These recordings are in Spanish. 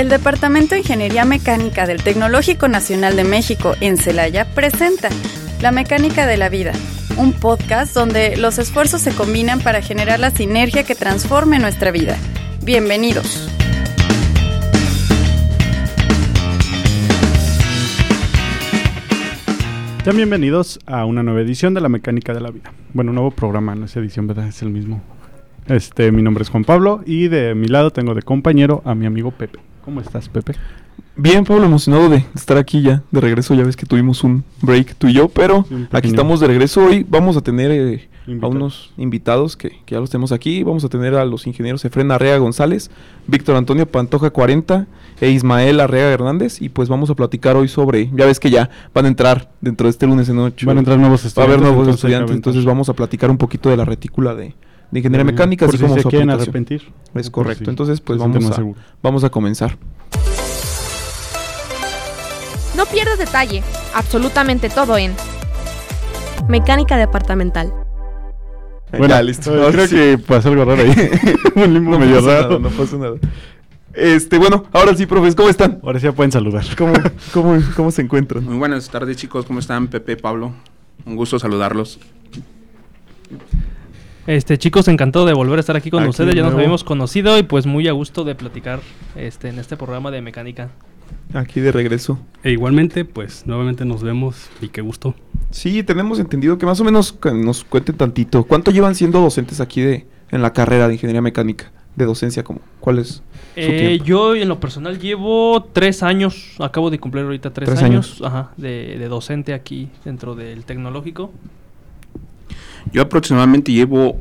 El Departamento de Ingeniería Mecánica del Tecnológico Nacional de México en Celaya presenta La Mecánica de la Vida, un podcast donde los esfuerzos se combinan para generar la sinergia que transforme nuestra vida. Bienvenidos. Sean bienvenidos a una nueva edición de La Mecánica de la Vida. Bueno, un nuevo programa, no es edición, ¿verdad? Es el mismo. Este, mi nombre es Juan Pablo y de mi lado tengo de compañero a mi amigo Pepe. ¿Cómo estás, Pepe? Bien, Pablo, emocionado de estar aquí ya, de regreso. Ya ves que tuvimos un break tú y yo, pero Sí, aquí estamos de regreso. Hoy vamos a tener eh, a unos invitados que, que ya los tenemos aquí. Vamos a tener a los ingenieros Efren Arrea González, Víctor Antonio Pantoja 40 e Ismael Arrea Hernández. Y pues vamos a platicar hoy sobre, ya ves que ya van a entrar dentro de este lunes en ocho. Van a entrar nuevos Va a estudiantes. haber nuevos entonces estudiantes, entonces vamos a platicar un poquito de la retícula de, de ingeniería mecánica, Por así si como se su quieren aplicación. arrepentir. Es Por correcto, entonces pues vamos a, vamos a comenzar. No pierdas detalle, absolutamente todo en Mecánica Departamental. Bueno, ya, listo. eh, Ahora creo sí. que pasó algo raro ahí. un limbo No medio pasa raro. nada, no pasa nada. Este, bueno, ahora sí, profes, ¿cómo están? Ahora sí ya pueden saludar. ¿Cómo, cómo, cómo se encuentran? Muy buenas tardes chicos, ¿cómo están? Pepe, Pablo, un gusto saludarlos. Este, chicos, encantado de volver a estar aquí con Aquí ustedes. de Ya nos nuevo. habíamos conocido y pues muy a gusto de platicar este, en este programa de mecánica. Aquí de regreso. E igualmente, pues nuevamente nos vemos y qué gusto. Sí, tenemos entendido que más o menos nos cuenten tantito. ¿Cuánto llevan siendo docentes aquí de en la carrera de ingeniería mecánica? De docencia, como ¿Cuál es? Eh, yo en lo personal llevo tres años, acabo de cumplir ahorita tres, Tres años, ajá, de, de docente aquí dentro del tecnológico. Yo aproximadamente llevo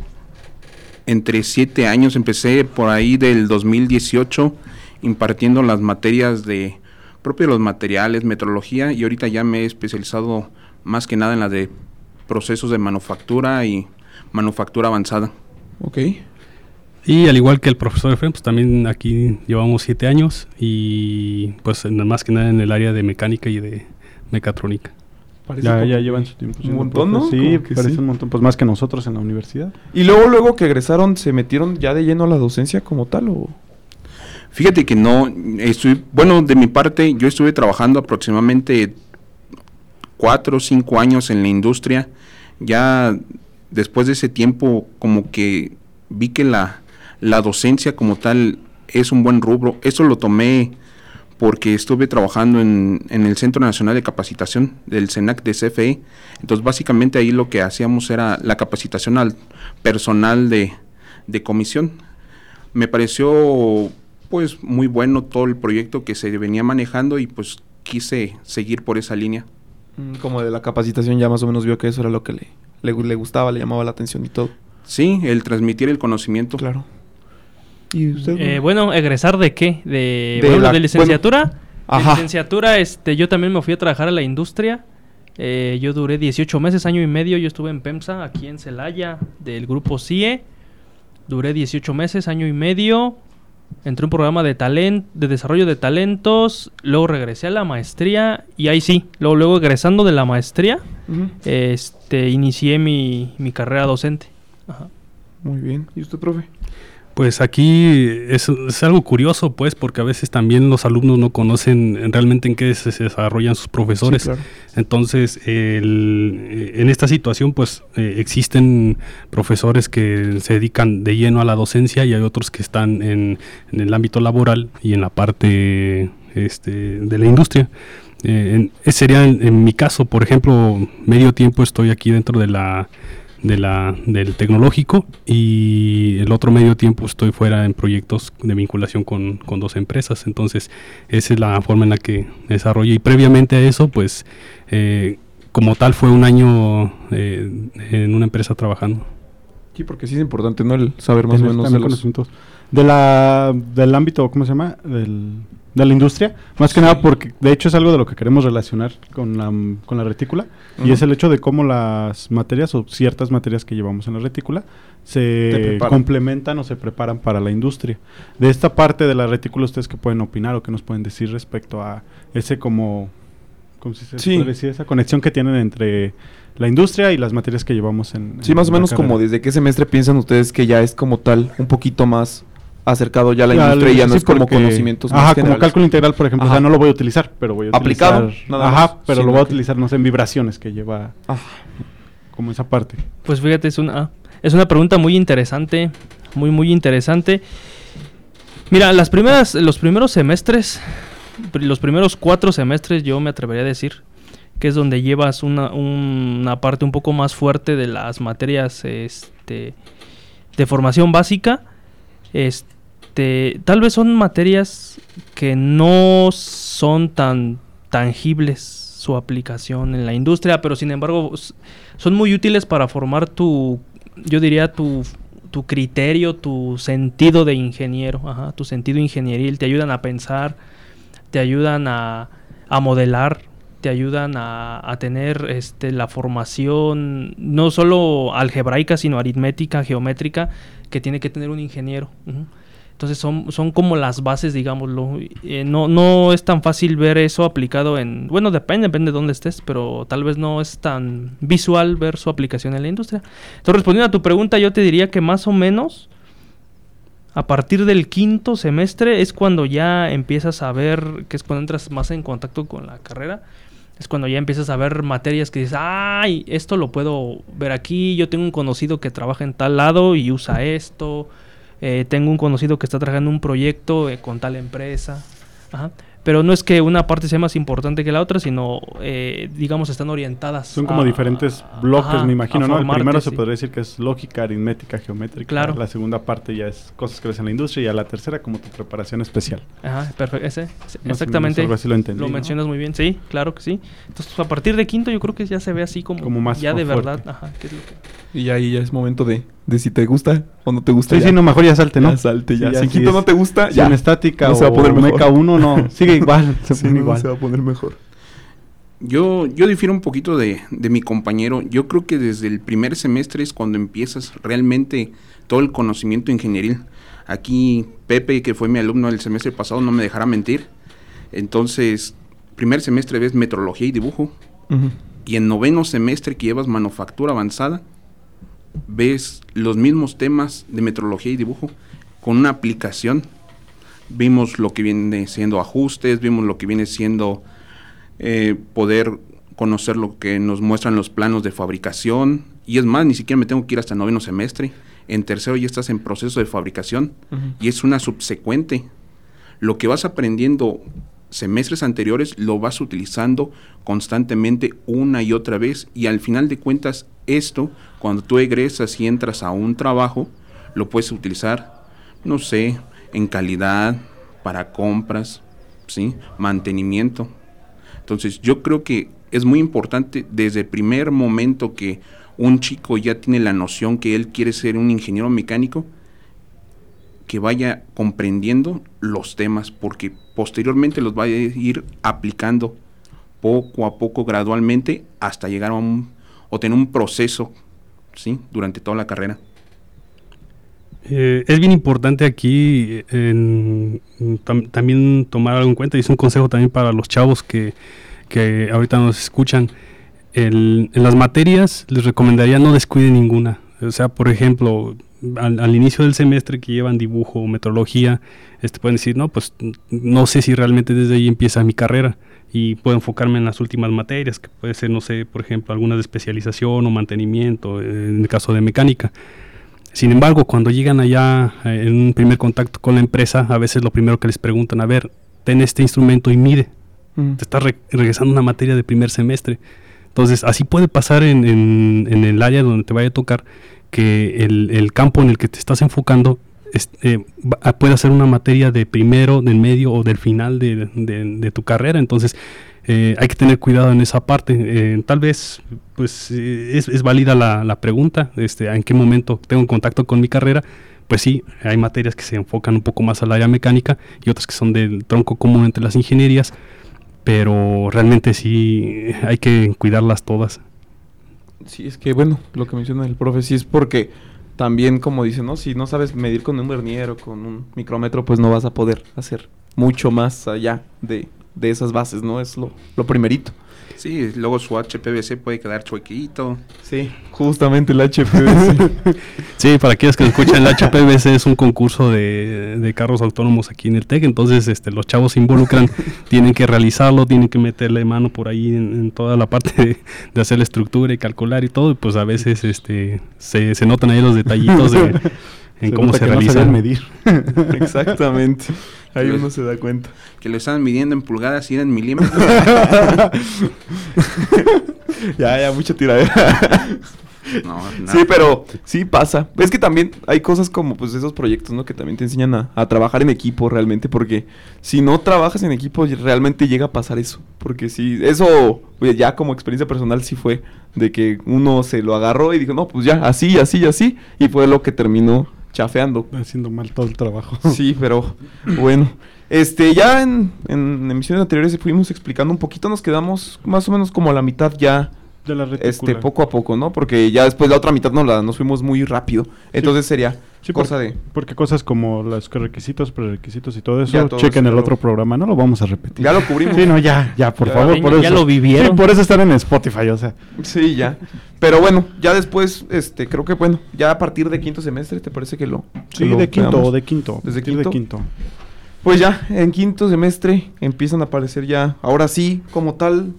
entre siete años, empecé por ahí del 2018 impartiendo las materias de propio los materiales, metrología y ahorita ya me he especializado más que nada en la de procesos de manufactura y manufactura avanzada. Ok. Y al igual que el profesor Efraín, pues también aquí llevamos siete años y pues más que nada en el área de mecánica y de mecatrónica. Parece Ya, ya llevan su tiempo. Un montón. ¿no? Sí, parece sí. un montón. Pues más que nosotros en la universidad. Y luego, luego que egresaron, ¿se metieron ya de lleno a la docencia como tal o...? Fíjate que no, estoy, bueno, de mi parte, yo estuve trabajando aproximadamente cuatro o cinco años en la industria. Ya después de ese tiempo, como que vi que la, la docencia como tal es un buen rubro. Eso lo tomé porque estuve trabajando en, en el Centro Nacional de Capacitación del CENAC de CFE. Entonces, básicamente ahí lo que hacíamos era la capacitación al personal de, de comisión. Me pareció pues muy bueno todo el proyecto que se venía manejando y pues quise seguir por esa línea. Mm, Como de la capacitación ya más o menos vio que eso era lo que le, le, le gustaba, le llamaba la atención y todo. Sí, el transmitir el conocimiento. Claro. ¿Y usted? Eh, bueno, ¿egresar de qué? De, De bueno, la- de licenciatura. Ajá. licenciatura, este, yo también me fui a trabajar a la industria. Eh, yo duré 18 meses, año y medio. Yo estuve en PEMSA, aquí en Celaya, del grupo CIE. Duré 18 meses, año y medio. Entré a un programa de talent, de desarrollo de talentos. Luego regresé a la maestría. Y ahí sí, luego, luego egresando de la maestría, este, inicié mi, mi carrera docente. Ajá. Muy bien. ¿Y usted, profe? Pues aquí es, es algo curioso, pues, porque a veces también los alumnos no conocen realmente en qué se, se desarrollan sus profesores. Sí, claro. Entonces, el- en esta situación, pues, eh, existen profesores que se dedican de lleno a la docencia y hay otros que están en, en el ámbito laboral y en la parte este, de la industria. Eh, en- sería en, en mi caso, por ejemplo, medio tiempo estoy aquí dentro de la, de la, del tecnológico y el otro medio tiempo estoy fuera en proyectos de vinculación con, con dos empresas. Entonces, esa es la forma en la que desarrollé. Y previamente a eso, pues, eh, como tal, fue un año eh, en una empresa trabajando. Sí, porque sí es importante, ¿no? El saber más o menos de los... conocimientos. De la, del ámbito, ¿cómo se llama? Del, de la industria. Más que nada porque, de hecho, es algo de lo que queremos relacionar con la, con la retícula. Y es el hecho de cómo las materias o ciertas materias que llevamos en la retícula se complementan o se preparan para la industria. De esta parte de la retícula, ¿ustedes qué pueden opinar o qué nos pueden decir respecto a ese como... ¿Cómo se Sí. puede decir? Esa conexión que tienen entre la industria y las materias que llevamos en... Sí, en más o menos como desde qué semestre piensan ustedes que ya es como tal un poquito más acercado ya a la Ya, industria y ya no es como porque- conocimientos más Ajá, como generales. cálculo integral, por ejemplo. O sea, Ajá. no lo voy a utilizar, pero voy a Aplicado, utilizar... nada Ajá, más, pero lo voy a que- utilizar, no sé, en vibraciones que lleva Ah, como esa parte. Pues fíjate, es una, es una pregunta muy interesante, muy, muy interesante. Mira, las primeras, los primeros semestres, los primeros cuatro semestres, yo me atrevería a decir que es donde llevas una, una parte un poco más fuerte de las materias este, de formación básica. Este, tal vez son materias que no son tan tangibles su aplicación en la industria, pero sin embargo son muy útiles para formar tu, yo diría, tu, tu criterio, tu sentido de ingeniero, ajá, tu sentido ingenieril. Te ayudan a pensar, te ayudan a, a modelar, te ayudan a, a tener este, la formación no solo algebraica, sino aritmética, geométrica, que tiene que tener un ingeniero. Entonces son, son como las bases, digámoslo. Eh, no, no es tan fácil ver eso aplicado en... Bueno, depende, depende de dónde estés, pero tal vez no es tan visual ver su aplicación en la industria. Entonces, respondiendo a tu pregunta, yo te diría que más o menos a partir del quinto semestre es cuando ya empiezas a ver, que es cuando entras más en contacto con la carrera, es cuando ya empiezas a ver materias que dices, ay, esto lo puedo ver aquí, yo tengo un conocido que trabaja en tal lado y usa esto, eh, tengo un conocido que está trabajando en un proyecto eh, con tal empresa. Ajá. Pero no es que una parte sea más importante que la otra, sino, eh, digamos, están orientadas. Son como a- diferentes a- bloques, ajá, me imagino, ¿no? El primero se podría decir que es lógica, aritmética, geométrica. Claro. La segunda parte ya es cosas que ves en la industria y a la tercera como tu preparación especial. Ajá, perfecto. Ese, ese, exactamente. algo así lo entendí, ¿no? mencionas muy bien, sí, claro que sí. Entonces, a partir de quinto, yo creo que ya se ve así como, Como más ya de fuerte. verdad. Ajá, ¿qué es lo que- y ahí ya es momento de, de si te gusta o no te gusta. Sí, ya. sí, no, mejor ya salte, ¿no? Ya salte, ya. Sí, si es- no te gusta, Si ya. en estática No se va a o poner mejor. meca 1 no, sigue igual, se Sí, pone no, igual. se va a poner mejor. Yo, yo difiero un poquito de, de mi compañero. Yo creo que desde el primer semestre es cuando empiezas realmente todo el conocimiento ingenieril. Aquí Pepe, que fue mi alumno el semestre pasado, no me dejará mentir. Entonces, primer semestre ves metrología y dibujo. Y en noveno semestre que llevas manufactura avanzada, ves los mismos temas de metrología y dibujo con una aplicación. Vimos lo que viene siendo ajustes, vimos lo que viene siendo eh, poder conocer lo que nos muestran los planos de fabricación. Y es más, ni siquiera me tengo que ir hasta noveno semestre. En tercero ya estás en proceso de fabricación y es una subsecuente. Lo que vas aprendiendo semestres anteriores lo vas utilizando constantemente una y otra vez y al final de cuentas esto, cuando tú egresas y entras a un trabajo, lo puedes utilizar, no sé, en calidad, para compras, ¿sí? mantenimiento. Entonces yo creo que es muy importante desde el primer momento que un chico ya tiene la noción que él quiere ser un ingeniero mecánico, que vaya comprendiendo los temas, porque posteriormente los va a ir aplicando poco a poco, gradualmente, hasta llegar a un, o tener un proceso, ¿sí? Durante toda la carrera. Eh, es bien importante aquí en- tam- también tomar algo en cuenta y es un consejo también para los chavos que, que ahorita nos escuchan. En las materias les recomendaría no descuiden ninguna. O sea, por ejemplo, al, al inicio del semestre que llevan dibujo o metrología, este, pueden decir, no, pues no sé si realmente desde ahí empieza mi carrera y puedo enfocarme en las últimas materias, que puede ser, no sé, por ejemplo, algunas de especialización o mantenimiento, en el caso de mecánica. Sin embargo, cuando llegan allá eh, en un primer contacto con la empresa, a veces lo primero que les preguntan, a ver, ten este instrumento y mide, Ujú. te estás re- regresando una materia de primer semestre. Entonces, así puede pasar en, en- en el área donde te vaya a tocar que el, el campo en el que te estás enfocando es- eh, va- puede ser una materia de primero, del medio o del final de, de- de tu carrera. Entonces, eh, hay que tener cuidado en esa parte. Eh, tal vez, pues, eh, es, es válida la, la pregunta, este, en qué momento tengo contacto con mi carrera. Pues sí, hay materias que se enfocan un poco más al área mecánica y otras que son del tronco común entre las ingenierías, pero realmente sí hay que cuidarlas todas. Sí, es que bueno, lo que menciona el profe, sí es porque también, como dice, ¿no? Si no sabes medir con un vernier o con un micrómetro, pues no vas a poder hacer mucho más allá de, de esas bases, ¿no? Es lo, lo primerito. Sí, luego su HPVC puede quedar chuequito. Sí, justamente el HPVC. Sí, para aquellos que escuchan, el HPVC es un concurso de, de carros autónomos aquí en el TEC, entonces este, los chavos se involucran, tienen que realizarlo, tienen que meterle mano por ahí en, en toda la parte de, de hacer la estructura y calcular y todo, y pues a veces este, se, se notan ahí los detallitos de, en cómo se que no realiza. sabían medir. Exactamente. Ahí uno se da cuenta. Que lo estaban midiendo en pulgadas y era en milímetros. Ya, ya, mucha tiradera. No, nada. Sí, pero sí pasa. Es que también hay cosas como pues esos proyectos, ¿no? Que también te enseñan a, a trabajar en equipo realmente, porque si no trabajas en equipo realmente llega a pasar eso. Porque sí, eso oye, ya como experiencia personal sí fue de que uno se lo agarró y dijo, no, pues ya, así, así, así. Y fue lo que terminó chafeando. Haciendo mal todo el trabajo. Sí, pero bueno. Este, ya en, en emisiones anteriores fuimos explicando un poquito, nos quedamos más o menos como a la mitad ya De la retícula. este poco a poco, ¿no? Porque ya después la otra mitad nos, la, nos fuimos muy rápido. Entonces sería Sí, cosa por- de... Porque cosas como los requisitos, prerequisitos y todo eso, Ya, todo chequen eso el lo- otro programa, no lo vamos a repetir. Ya lo cubrimos. Sí, no, ya, ya, por Ya, favor, ya- por ya eso. lo vivieron. Sí, por eso están en Spotify, o sea. Sí, ya. Pero bueno, ya después, este, creo que bueno, ya a partir de quinto semestre, ¿te parece que lo... Sí, que lo de quinto, veamos? de quinto. ¿Desde quinto? de quinto. Pues ya, en quinto semestre empiezan a aparecer ya, ahora sí, como tal,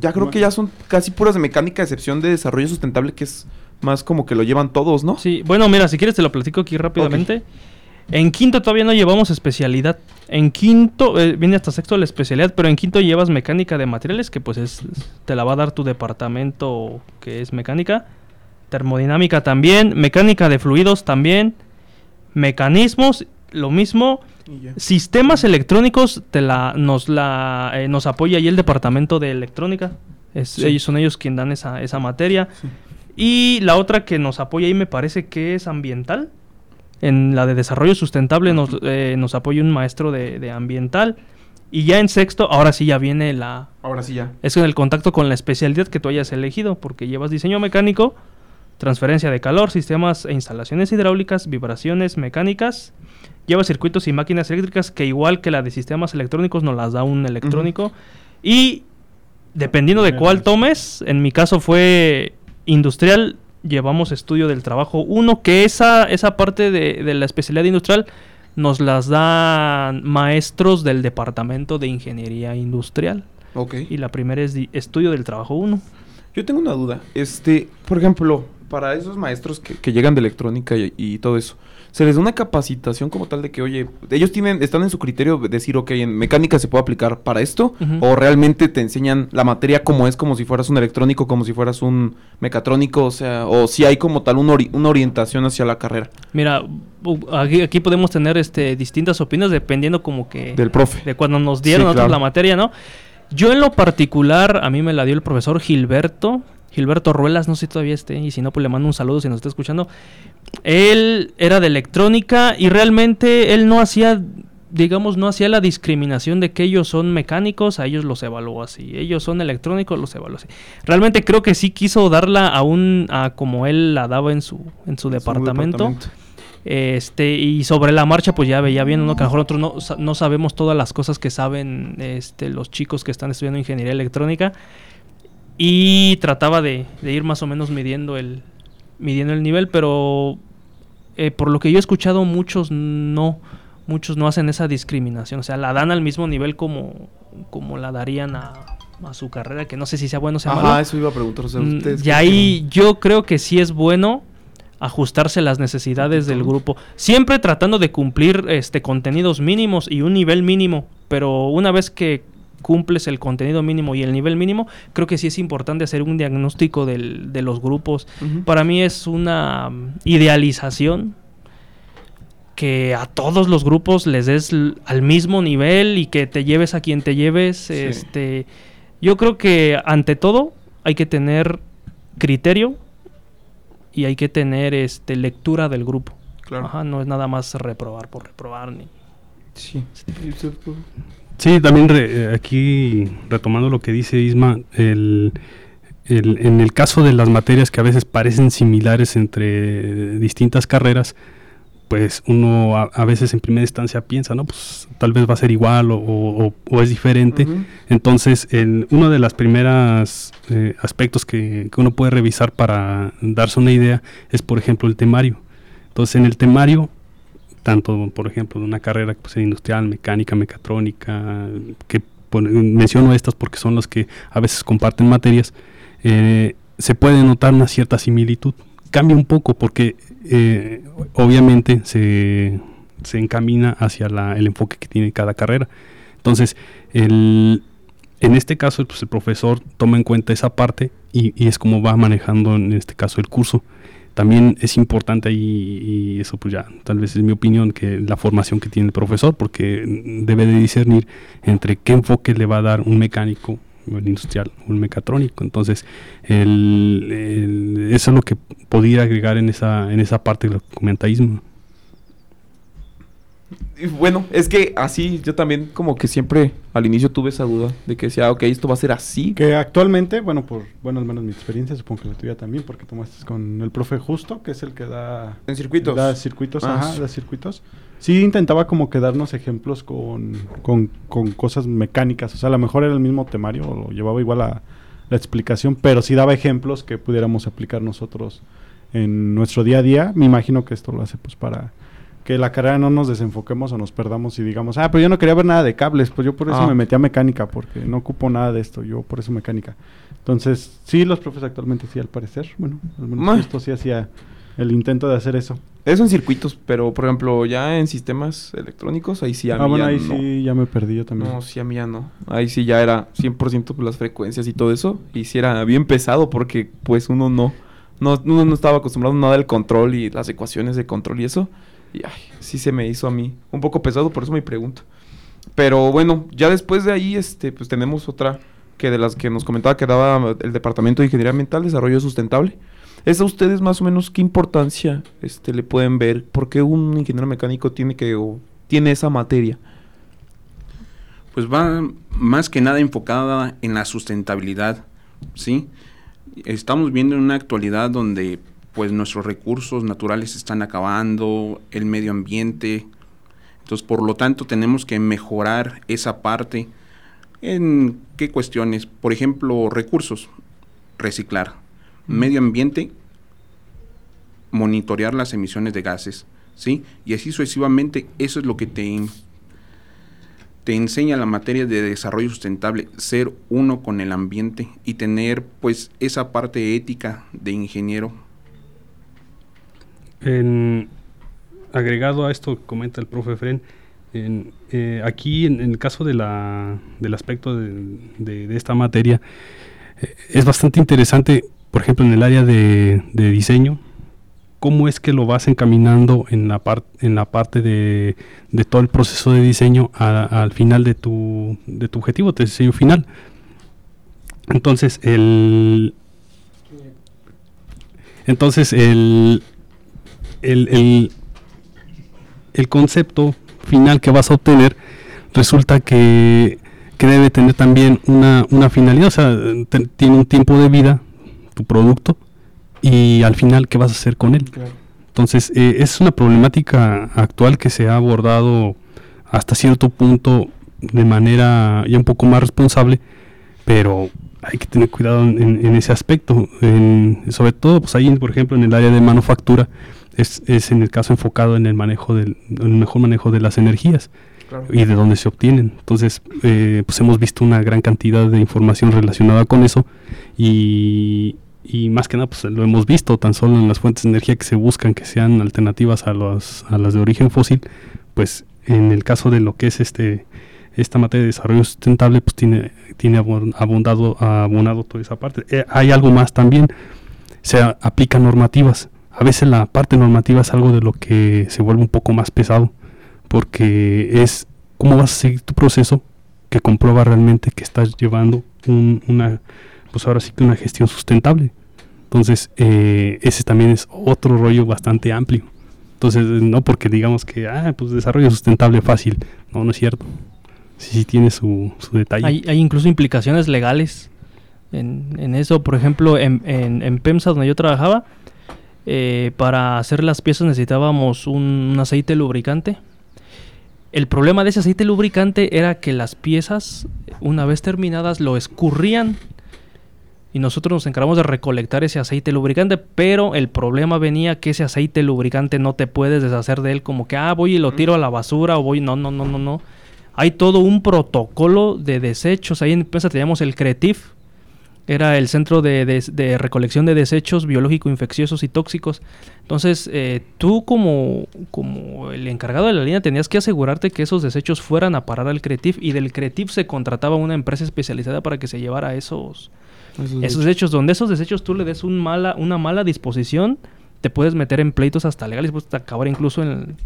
ya creo que ya son casi puras de mecánica, a excepción de desarrollo sustentable, que es más como que lo llevan todos, ¿no? Sí, bueno, mira, si quieres te lo platico aquí rápidamente. En quinto todavía no llevamos especialidad. En quinto, eh, viene hasta sexto la especialidad, pero en quinto llevas mecánica de materiales, que pues es, te la va a dar tu departamento que es mecánica. Termodinámica también, mecánica de fluidos también, mecanismos, lo mismo. Sistemas electrónicos te la, nos, la, eh, nos apoya ahí el departamento de electrónica. Es- Sí. Ellos son ellos quien dan esa, esa materia. Y la otra que nos apoya ahí me parece que es ambiental. En la de desarrollo sustentable nos, eh, nos apoya un maestro de, de ambiental. Y ya en sexto, ahora sí ya viene la... Ahora sí ya. Es en el contacto con la especialidad que tú hayas elegido, porque llevas diseño mecánico, transferencia de calor, sistemas e instalaciones hidráulicas, vibraciones mecánicas, lleva circuitos y máquinas eléctricas que igual que la de sistemas electrónicos nos las da un electrónico. Y dependiendo de cuál tomes, en mi caso fue industrial, llevamos estudio del trabajo 1, que esa, esa parte de, de la especialidad industrial nos las dan maestros del departamento de ingeniería industrial. Ok. Y la primera es di- estudio del trabajo 1. Yo tengo una duda. Este, por ejemplo, para esos maestros que, que llegan de electrónica y, y todo eso, ¿se les da una capacitación como tal de que, oye, ellos tienen, están en su criterio de decir, ok, en mecánica se puede aplicar para esto? ¿O realmente te enseñan la materia como es, como si fueras un electrónico, como si fueras un mecatrónico? O sea, o si hay como tal un ori- una orientación hacia la carrera Mira, aquí, aquí podemos tener este, distintas opiniones dependiendo como que del profe. de cuando nos dieron Sí, nosotros claro. la materia, ¿no? Yo en lo particular, a mí me la dio el profesor Gilberto, Gilberto Ruelas, no sé si todavía esté, y si no, pues le mando un saludo si nos está escuchando. Él era de electrónica y realmente él no hacía, digamos, no hacía la discriminación de que ellos son mecánicos, a ellos los evaluó así, ellos son electrónicos, los evaluó así. Realmente creo que sí quiso darla a un, a como él la daba en su, en su departamento. Este, y sobre la marcha, pues ya veía bien, ¿no? Que a lo mejor no, no sabemos todas las cosas que saben este, los chicos que están estudiando ingeniería electrónica. Y trataba de, de ir más o menos midiendo el, midiendo el nivel, pero eh, por lo que yo he escuchado, muchos no, muchos no hacen esa discriminación. O sea, la dan al mismo nivel como, como la darían a, a su carrera, que no sé si sea bueno o sea malo. Ajá, eso iba a preguntar. O sea, Mm, ustedes Y ahí yo creo que sí es bueno ajustarse a las necesidades del grupo, siempre tratando de cumplir este contenidos mínimos y un nivel mínimo, pero una vez que cumples el contenido mínimo y el nivel mínimo, creo que sí es importante hacer un diagnóstico del- de los grupos. Para mí es una mm, idealización que a todos los grupos les des al mismo nivel y que te lleves a quien te lleves. Este, yo creo que ante todo hay que tener criterio y hay que tener este lectura del grupo. Claro. Ajá, no es nada más reprobar por reprobar ni. Sí. Sí, también re- eh, aquí retomando lo que dice Isma, el, el- en el caso de las materias que a veces parecen similares entre distintas carreras, pues uno a, a veces en primera instancia piensa, no, pues tal vez va a ser igual o, o- o es diferente. Ujú. Entonces, el- uno de los primeros aspectos que, que uno puede revisar para darse una idea es, por ejemplo, el temario. Entonces, en el temario, tanto, por ejemplo, de una carrera ser industrial, mecánica, mecatrónica, que menciono estas porque son las que a veces comparten materias, eh, se puede notar una cierta similitud. Cambia un poco porque eh, obviamente se, se encamina hacia el enfoque que tiene cada carrera. Entonces, el, en este caso, pues, el profesor toma en cuenta esa parte y, y es como va manejando en este caso el curso. También es importante ahí, y eso pues ya, tal vez es mi opinión, que la formación que tiene el profesor, porque debe de discernir entre qué enfoque le va a dar un mecánico, un industrial, un mecatrónico. Entonces, el- eso es lo que podría agregar en esa, en esa parte del documentaísmo. Y bueno, es que así yo también como que siempre al inicio tuve esa duda de que decía, ok, esto va a ser así. Que actualmente, bueno, por bueno, al menos mi experiencia, supongo que la tuya también, porque tomaste con el profe Justo, que es el que da En circuitos. Da circuitos, Ah, ajá, sí. da circuitos. Sí, intentaba como que darnos ejemplos con, con, con cosas mecánicas. O sea, a lo mejor era el mismo temario, o llevaba igual a la explicación, pero sí daba ejemplos que pudiéramos aplicar nosotros en nuestro día a día. Me imagino que esto lo hace pues para que la carrera no nos desenfoquemos o nos perdamos y digamos, ah, pero yo no quería ver nada de cables, pues yo por eso Ah. me metí a mecánica, porque no ocupo nada de esto, yo por eso mecánica. Entonces, sí, los profes actualmente sí, al parecer, bueno, al menos justo sí hacía el intento de hacer eso. Eso en circuitos, pero por ejemplo, ya en sistemas electrónicos, ahí sí a ah, mí bueno, ya ahí no. sí ya me perdí yo también. No, sí, a mí ya no. Ahí sí ya era 100% pues, las frecuencias y todo eso. Y sí era bien pesado porque pues uno no, no, uno no estaba acostumbrado a nada del control y las ecuaciones de control y eso. Y ay, sí se me hizo a mí un poco pesado, por eso me pregunto. Pero bueno, ya después de ahí, este, pues tenemos otra que de las que nos comentaba que daba el Departamento de Ingeniería Ambiental, Desarrollo Sustentable. ¿Es a ustedes más o menos qué importancia este, le pueden ver? ¿Por qué un ingeniero mecánico tiene que o tiene esa materia? Pues va más que nada enfocada en la sustentabilidad, ¿sí? Estamos viendo en una actualidad donde pues nuestros recursos naturales están acabando, el medio ambiente. Entonces, por lo tanto, tenemos que mejorar esa parte. ¿En qué cuestiones? Por ejemplo, recursos, reciclar. Medio ambiente, monitorear las emisiones de gases, ¿sí? Y así sucesivamente, eso es lo que te te enseña la materia de desarrollo sustentable, ser uno con el ambiente y tener pues esa parte ética de ingeniero. En- agregado a esto que comenta el profe Fren, en, eh, aquí en, el caso de la, del aspecto de, esta materia, eh, es bastante interesante, por ejemplo, en el área de, diseño, cómo es que lo vas encaminando en la, par- en la parte de, todo el proceso de diseño al final de tu, de tu objetivo, de diseño final. Entonces, el... Entonces, el, el, el, el concepto final que vas a obtener resulta que, que debe tener también una, una finalidad, o sea, te- tiene un tiempo de vida tu producto y al final qué vas a hacer con él. Entonces, eh, es una problemática actual que se ha abordado hasta cierto punto de manera ya un poco más responsable, pero hay que tener cuidado en, en- en ese aspecto. En- sobre todo, pues ahí, por ejemplo, en el área de manufactura, es, es en el caso enfocado en el manejo del el mejor manejo de las energías y de dónde se obtienen. Entonces, eh, pues hemos visto una gran cantidad de información relacionada con eso y, y más que nada, pues lo hemos visto tan solo en las fuentes de energía que se buscan que sean alternativas a, los, a las de origen fósil, pues en el caso de lo que es este esta materia de desarrollo sustentable, pues tiene, tiene abundado, abonado toda esa parte. Eh, hay algo más también, se aplican normativas. A veces la parte normativa es algo de lo que se vuelve un poco más pesado porque es cómo vas a seguir tu proceso que comprueba realmente que estás llevando un- una, pues ahora sí que una gestión sustentable. Entonces, eh, ese también es otro rollo bastante amplio. Entonces, no porque digamos que, ah, pues desarrollo sustentable fácil. No, no es cierto. Sí, sí tiene su, su detalle. Hay, hay incluso implicaciones legales en, en eso. Por ejemplo, en, en, en PEMSA, donde yo trabajaba, eh, para hacer las piezas necesitábamos un, un aceite lubricante. El problema de ese aceite lubricante era que las piezas, una vez terminadas, lo escurrían y nosotros nos encargamos de recolectar ese aceite lubricante, pero el problema venía que ese aceite lubricante no te puedes deshacer de él como que, ah, voy y lo tiro a la basura o voy, no, no, no, no, no. Hay todo un protocolo de desechos. Ahí en empresa teníamos el CRETIF, era el centro de, de- de recolección de desechos biológicos, infecciosos y tóxicos. Entonces, eh, tú como, como el encargado de la línea tenías que asegurarte que esos desechos fueran a parar al CRETIF y del CRETIF se contrataba una empresa especializada para que se llevara esos, esos desechos. Donde esos desechos tú le des un mala, una mala disposición, te puedes meter en pleitos hasta legales, puedes acabar incluso en,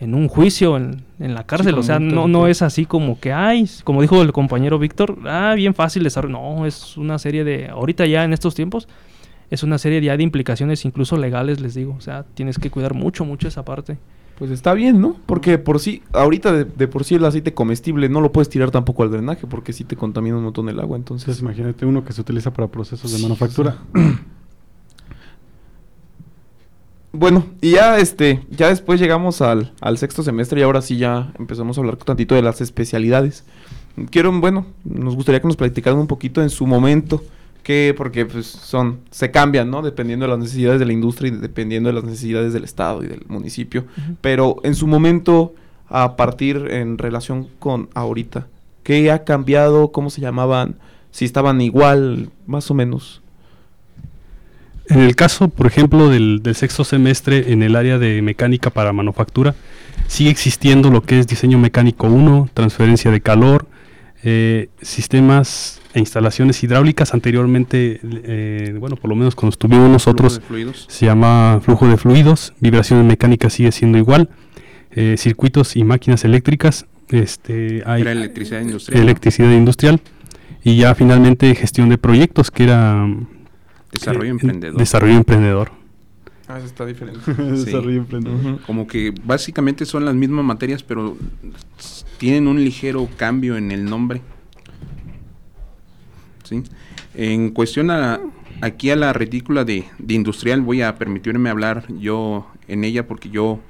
en un juicio, en, en la cárcel. o sea, no, no es así como que, ay, como dijo el compañero Víctor, ah, bien fácil de saber. No, es una serie de, ahorita ya en estos tiempos, es una serie ya de implicaciones incluso legales, les digo. O sea, tienes que cuidar mucho, mucho esa parte. Pues está bien, ¿no? Porque por sí, ahorita de, de por sí el aceite comestible no lo puedes tirar tampoco al drenaje porque sí te contamina un montón el agua, Entonces, entonces... imagínate uno que se utiliza para procesos de manufactura. Bueno, y ya este, ya después llegamos al, al sexto semestre y ahora sí ya empezamos a hablar tantito de las especialidades. Quiero, bueno, nos gustaría que nos platicaran un poquito en su momento, que porque pues son, se cambian, ¿no? Dependiendo de las necesidades de la industria y dependiendo de las necesidades del estado y del municipio. Pero en su momento, a partir en relación con ahorita, ¿qué ha cambiado? ¿Cómo se llamaban? Si estaban igual, más o menos. En el caso, por ejemplo, del, del sexto semestre en el área de mecánica para manufactura, sigue existiendo lo que es diseño mecánico 1, transferencia de calor, eh, sistemas e instalaciones hidráulicas. Anteriormente, eh, bueno, por lo menos cuando estuvimos nosotros, se llama flujo de fluidos, vibraciones mecánicas sigue siendo igual, eh, circuitos y máquinas eléctricas, este, hay Era electricidad industrial. electricidad industrial y ya finalmente gestión de proyectos que era Desarrollo eh, emprendedor. Desarrollo emprendedor. Ah, eso está diferente. Desarrollo emprendedor. Como que básicamente son las mismas materias, pero tienen un ligero cambio en el nombre. ¿Sí? En cuestión a, aquí a la retícula de, de industrial, voy a permitirme hablar yo en ella porque yo,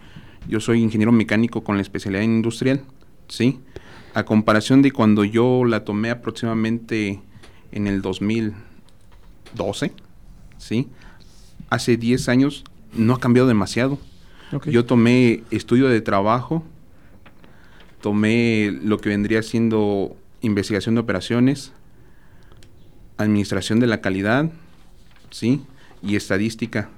yo soy ingeniero mecánico con la especialidad en industrial. ¿Sí? A comparación de cuando yo la tomé aproximadamente en el 2012, ¿sí? Hace 10 años no ha cambiado demasiado. Yo tomé estudio de trabajo, tomé lo que vendría siendo investigación de operaciones, administración de la calidad, ¿sí? Y estadística.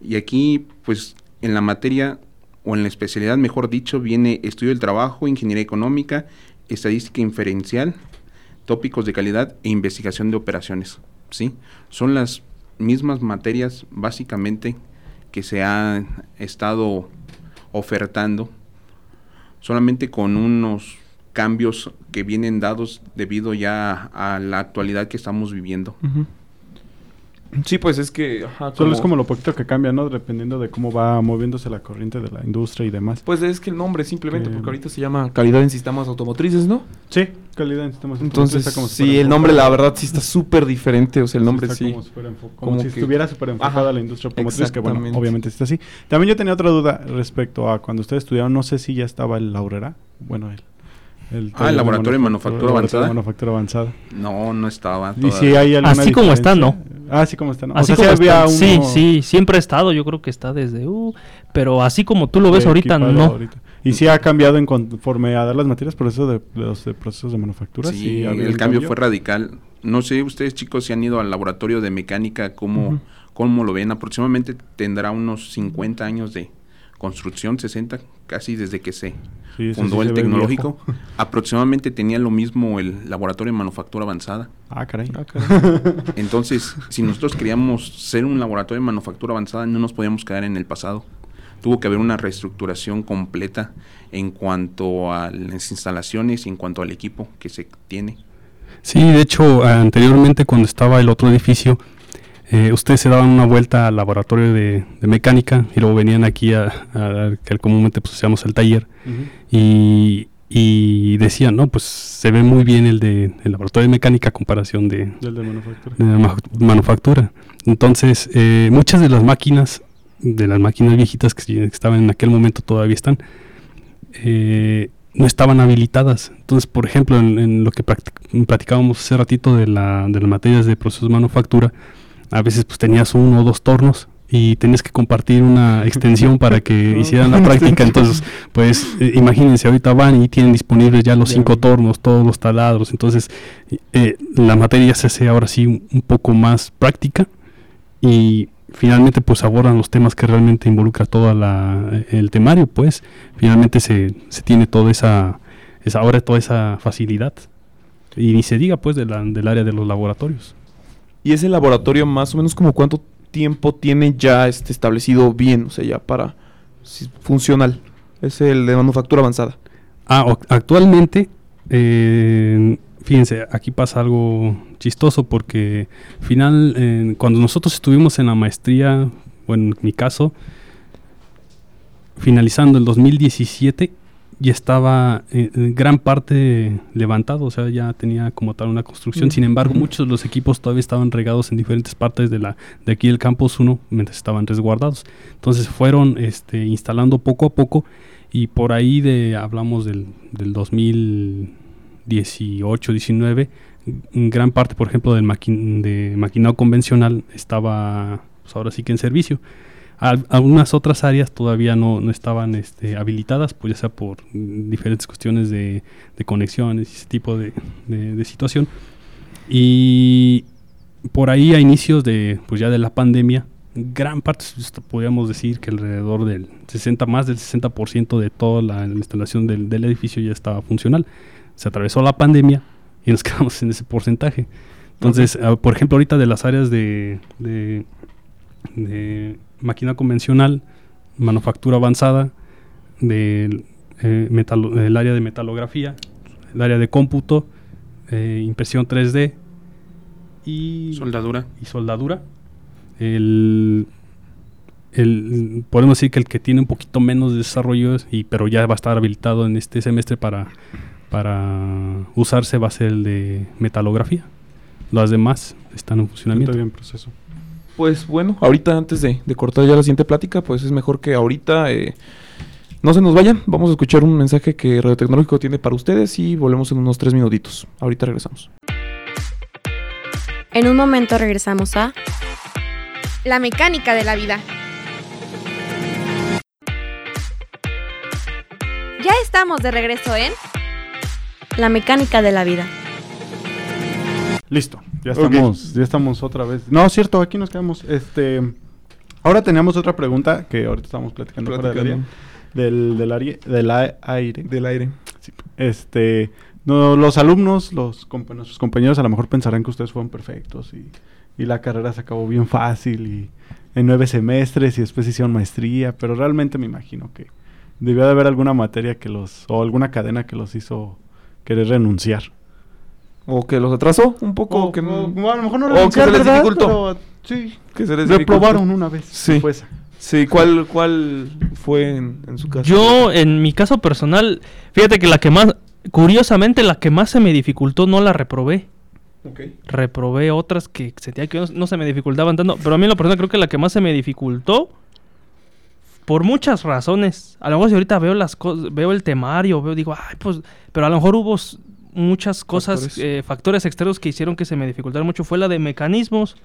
Y aquí, pues, en la materia, o en la especialidad, mejor dicho, viene estudio del trabajo, ingeniería económica, estadística inferencial, tópicos de calidad e investigación de operaciones, ¿sí? Son las mismas materias, básicamente, que se han estado ofertando, solamente con unos cambios que vienen dados debido ya a la actualidad que estamos viviendo. Sí, pues es que... ajá, Solo es como lo poquito que cambia, ¿no? Dependiendo de cómo va moviéndose la corriente de la industria y demás. Pues es que el nombre simplemente, Que- porque ahorita se llama calidad en sistemas automotrices, ¿no? Sí, calidad en sistemas Entonces, como si sí, el nombre la verdad sí está súper diferente, o sea, el nombre está sí. Como como Como si que- estuviera súper enfocada la industria automotriz, que bueno, obviamente está así. También yo tenía otra duda respecto a cuando ustedes estudiaron, no sé si ya estaba el Laurera, bueno, el... Ah, taller el laboratorio de manufactura laboratorio de avanzada. manufactura avanzada. No, no estaba. Y toda- si hay alguna Así como está? Ah, así como está, ¿no? Así o sea, como había está. Sí, uno sí, siempre ha estado. Yo creo que está desde. uh, pero así como tú lo ves ahorita, no. ahorita. Y sí ha cambiado en conforme a dar las materias, por eso de, de los de procesos de manufactura. Sí, el cambio fue radical. No sé, ustedes chicos si han ido al laboratorio de mecánica, ¿cómo, Ujú. cómo lo ven? Aproximadamente tendrá unos 50 años de construcción, 60, casi desde que se Sí, fundó sí el se tecnológico. Aproximadamente tenía lo mismo el laboratorio de manufactura avanzada. Ah, caray. Ah, caray. Entonces, si nosotros queríamos ser un laboratorio de manufactura avanzada, no nos podíamos quedar en el pasado. Tuvo que haber una reestructuración completa en cuanto a las instalaciones y en cuanto al equipo que se tiene. Sí, de hecho, anteriormente cuando estaba el otro edificio, eh, ustedes se daban una vuelta al laboratorio de, de mecánica y luego venían aquí a, a- que comúnmente pues hacíamos el taller y, y decían, no, pues se ve muy bien el de el laboratorio de mecánica a comparación de, Del de manufactura. de la ma- manufactura. Entonces, eh, muchas de las máquinas de las máquinas viejitas que, que estaban en aquel momento todavía están, eh, no estaban habilitadas. Entonces, por ejemplo, en, en lo que practic- platicábamos hace ratito de, la, de las materias de procesos de manufactura, a veces pues tenías uno o dos tornos y tenías que compartir una extensión para que hicieran la práctica. Entonces, pues eh, imagínense, ahorita van y tienen disponibles ya los cinco tornos, todos los taladros. Entonces, eh, la materia se hace ahora sí un, un poco más práctica y finalmente pues abordan los temas que realmente involucra todo la, el temario, pues finalmente se, se tiene toda esa, esa, ahora toda esa facilidad. Y ni se diga pues de la- del área de los laboratorios. Y ese laboratorio más o menos como cuánto tiempo tiene ya este establecido bien, o sea, ya para funcional. Es el de manufactura avanzada. Ah, actualmente, eh, fíjense, aquí pasa algo chistoso porque final, cuando nosotros estuvimos en la maestría, bueno, en mi caso, finalizando el 2017, ya estaba eh, en gran parte levantado, o sea, ya tenía como tal una construcción. Sin embargo, muchos de los equipos todavía estaban regados en diferentes partes de la de aquí del campus 1 mientras estaban resguardados. Entonces fueron este, instalando poco a poco y por ahí de hablamos del, del 2018, 19, en gran parte, por ejemplo, del maqui- de maquinado convencional estaba pues, ahora sí que en servicio. Al- algunas otras áreas todavía no, no estaban este, habilitadas, pues ya sea por diferentes cuestiones de, de conexiones y ese tipo de, de- de situación. Y por ahí a inicios de, pues ya de la pandemia, gran parte, podríamos decir que alrededor del 60, más del 60% de toda la instalación del, del edificio ya estaba funcional. Se atravesó la pandemia y nos quedamos en ese porcentaje. Entonces, ah, por ejemplo, ahorita de las áreas de, de, de máquina convencional, manufactura avanzada, del eh, metalo- el área de metalografía, el área de cómputo, eh, impresión 3D y Soldadura. y soldadura. El, el- podemos decir que el que tiene un poquito menos de desarrollo, es- y, pero ya va a estar habilitado en este semestre para, para usarse, va a ser el de metalografía. Las demás están en funcionamiento. Todavía en proceso. Pues bueno, ahorita antes de, de cortar ya la siguiente plática, pues es mejor que ahorita eh, no se nos vayan. Vamos a escuchar un mensaje que Radio Tecnológico tiene para ustedes y volvemos en unos tres minutitos. Ahorita regresamos. En un momento regresamos a La mecánica de la vida. Ya estamos de regreso en La mecánica de la vida. Listo, ya estamos, ya estamos otra vez. No, cierto, aquí nos quedamos. Este, ahora teníamos otra pregunta que ahorita estamos platicando, fuera del del, del área- del aire. Del aire. Sí. Este, no, los alumnos, los compa- nuestros compañeros a lo mejor pensarán que ustedes fueron perfectos y, y la carrera se acabó bien fácil y en nueve semestres y después hicieron maestría, pero realmente me imagino que debió de haber alguna materia que los, o alguna cadena que los hizo querer renunciar. O que los atrasó un poco. O, que, o- a lo mejor no o que se les ¿verdad? dificultó. Pero, sí, que se les reprobaron dificultó. una vez. Sí. Sí, ¿cuál, cuál fue en, en su caso? Yo, en mi caso personal, fíjate que la que más, curiosamente, la que más se me dificultó no la reprobé. Ok. Reprobé otras que sentía que no, no se me dificultaban tanto. Pero a mí en lo personal creo que la que más se me dificultó, por muchas razones. A lo mejor si ahorita veo las cosas, veo el temario, veo, digo, ay, pues, pero a lo mejor hubo muchas cosas, Factores. factores, factores externos que hicieron que se me dificultara mucho. Fue la de mecanismos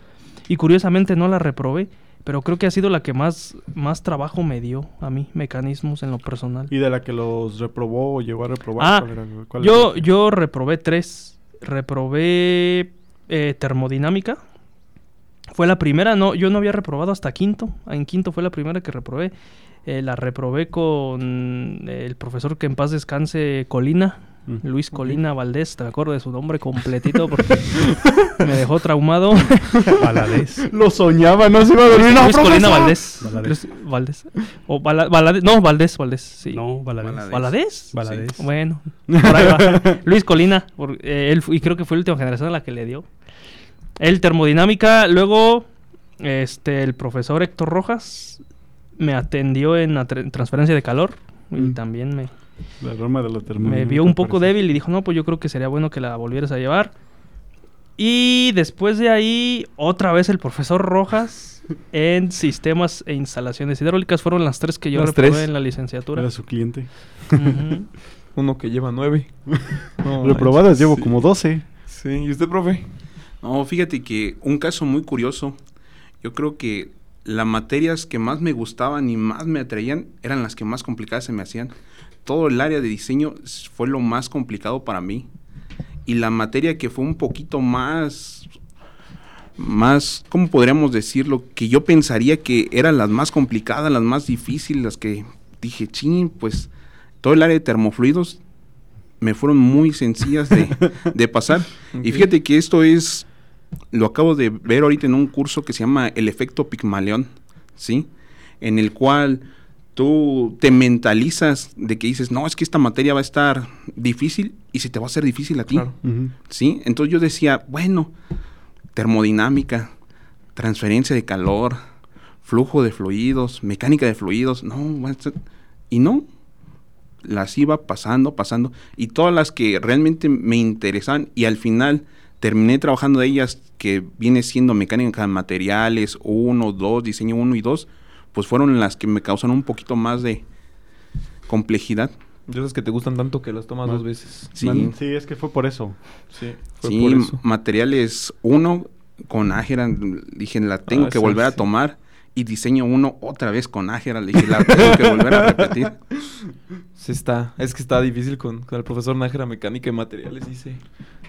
y curiosamente no la reprobé. Pero creo que ha sido la que más, más trabajo me dio a mí, mecanismos en lo personal. Y de la que los reprobó o llegó a reprobar. Ah, ¿cuál era? ¿Cuál Yo, era? yo reprobé tres. Reprobé eh, termodinámica. Fue la primera, no, yo no había reprobado hasta quinto. En quinto fue la primera que reprobé. Eh, la reprobé con el profesor que en paz descanse, Colina. Mm, Luis. Colina Valdés, te acuerdo de su nombre completito porque me dejó traumado. Valadez. Lo soñaba, no se iba a dormir. Luis, ¡No, Luis Colina! Valdés. Valdés. O Vala- Valadez- no, Valdés, Valdés, sí. No, Valadez. Valadez. ¿Valadez? Bueno, por ahí va. Luis Colina, por- eh, él y creo que fue la última generación a la que le dio. El termodinámica, luego este el profesor Héctor Rojas me atendió en la tra- transferencia de calor y Mm. también me, La rama de la me vio un poco parece. débil y dijo, no, pues yo creo que sería bueno que la volvieras a llevar. Y después de ahí, otra vez el profesor Rojas en sistemas e instalaciones hidráulicas. Fueron las tres que yo Las reprobé tres. en la licenciatura. Era su cliente. Uno que lleva nueve. No Reprobadas llevo sí. como 12. Sí, ¿y usted, profe? No, fíjate que un caso muy curioso. Yo creo que las materias que más me gustaban y más me atraían eran las que más complicadas se me hacían. Todo el área de diseño fue lo más complicado para mí. Y la materia que fue un poquito más, más, ¿cómo podríamos decirlo? Que yo pensaría que eran las más complicadas, las más difíciles, las que dije, ching, pues todo el área de termofluidos me fueron muy sencillas de, de pasar. Y fíjate que esto es, lo acabo de ver ahorita en un curso que se llama El efecto Pigmalión, ¿sí? En el cual tú te mentalizas de que dices, no, es que esta materia va a estar difícil y se te va a hacer difícil a ti, Claro. ¿sí? Entonces yo decía, bueno, termodinámica, transferencia de calor, flujo de fluidos, mecánica de fluidos, no, y no, las iba pasando, pasando, y todas las que realmente me interesaban, y al final terminé trabajando de ellas, que viene siendo mecánica de materiales 1, 2, diseño 1 y 2, pues fueron las que me causaron un poquito más de complejidad. De esas que te gustan tanto que las tomas Ma- dos veces. Sí. Man- sí, es que fue por eso. Sí, fue Sí, por eso. materiales 1 con Ágera, dije, la tengo Ah, que sí, volver a sí. tomar. Y diseño 1 otra vez con Ágera, le dije, la tengo que volver a repetir. Sí está, es que está difícil con, con el profesor Nájera Mecánica y Materiales, sí se,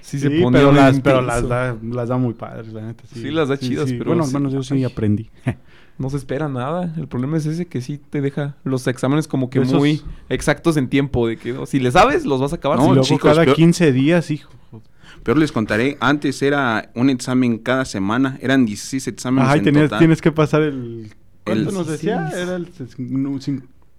sí Sí, se pone pero, las, pero las, da, las da muy padres, la neta. Sí, Sí, las da chidas, pero Bueno, al sí. menos yo sí Ay. aprendí. No se espera nada, el problema es ese que sí te deja los exámenes como que Esos- muy exactos en tiempo, de que oh, si le sabes, los vas a acabar. No, luego chicos, cada peor- 15 días, hijo. Pero les contaré, antes era un examen cada semana, eran 16 exámenes Ajá, en tenías, total. tienes que pasar el... ¿Cuánto El- nos decía? Sí. Era el, no,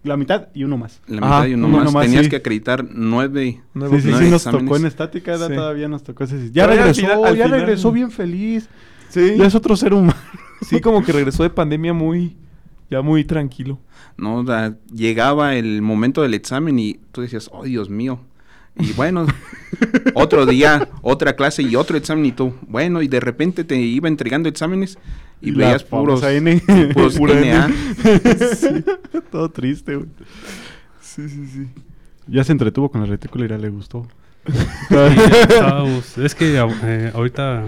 la mitad y uno más. La Ajá, mitad y uno uno más. Tenías sí. que acreditar nueve. Nuevo Sí, sí, nueve sí, nos exámenes. tocó en estática, era, Sí. todavía nos tocó ese... Ya Pero ya al regresó, final- al ya final- regresó bien feliz. Sí, Ya es otro ser humano. sí, como que regresó de pandemia muy, ya muy tranquilo. No, Da- llegaba el momento del examen y tú decías, oh Dios mío. Y bueno, otro día, otra clase y otro examen y tú, bueno, y de repente te iba entregando exámenes y, la veías puros, N. puros Pura. NA. Sí, todo triste, güey. Sí, sí, sí. Ya se entretuvo con la retícula y ya le gustó. Sí, ya estábamos- es que eh, ahorita,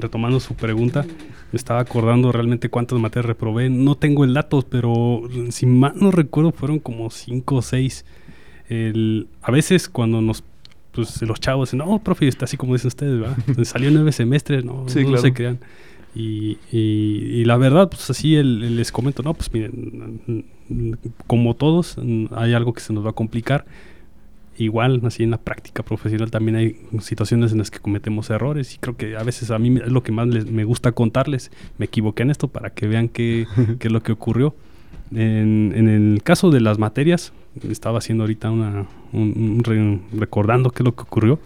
retomando su pregunta, me estaba acordando realmente cuántas materias reprobé. No tengo el dato, pero si mal no recuerdo, fueron como cinco o seis. El- a veces cuando nos pues los chavos dicen, no, profe, está así como dicen ustedes, ¿verdad? Salió nueve semestres, no, Sí, no claro. se crean. Y, y- y la verdad, pues así el- les comento, no, pues miren, como todos, hay algo que se nos va a complicar. Igual, así en la práctica profesional también hay situaciones en las que cometemos errores y creo que a veces a mí es lo que más les, me gusta contarles. Me equivoqué en esto para que vean qué, qué es lo que ocurrió. En, en el caso de las materias, estaba haciendo ahorita una, un, un re- recordando qué es lo que ocurrió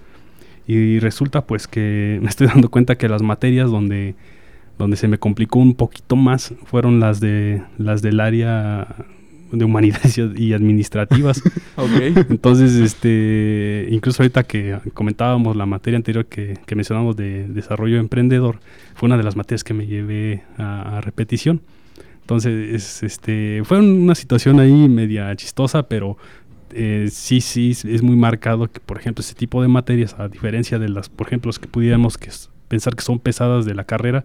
y resulta pues que me estoy dando cuenta que las materias donde, donde se me complicó un poquito más fueron las de las del área de humanidades y administrativas. Ok. Entonces, este, incluso ahorita que comentábamos la materia anterior que, que mencionamos de desarrollo emprendedor, fue una de las materias que me llevé a, a repetición. Entonces, es, este, fue una situación ahí media chistosa, pero eh, sí, sí, es- muy marcado que, por ejemplo, ese tipo de materias, a diferencia de las, por ejemplo, las que pudiéramos que pensar que son pesadas de la carrera,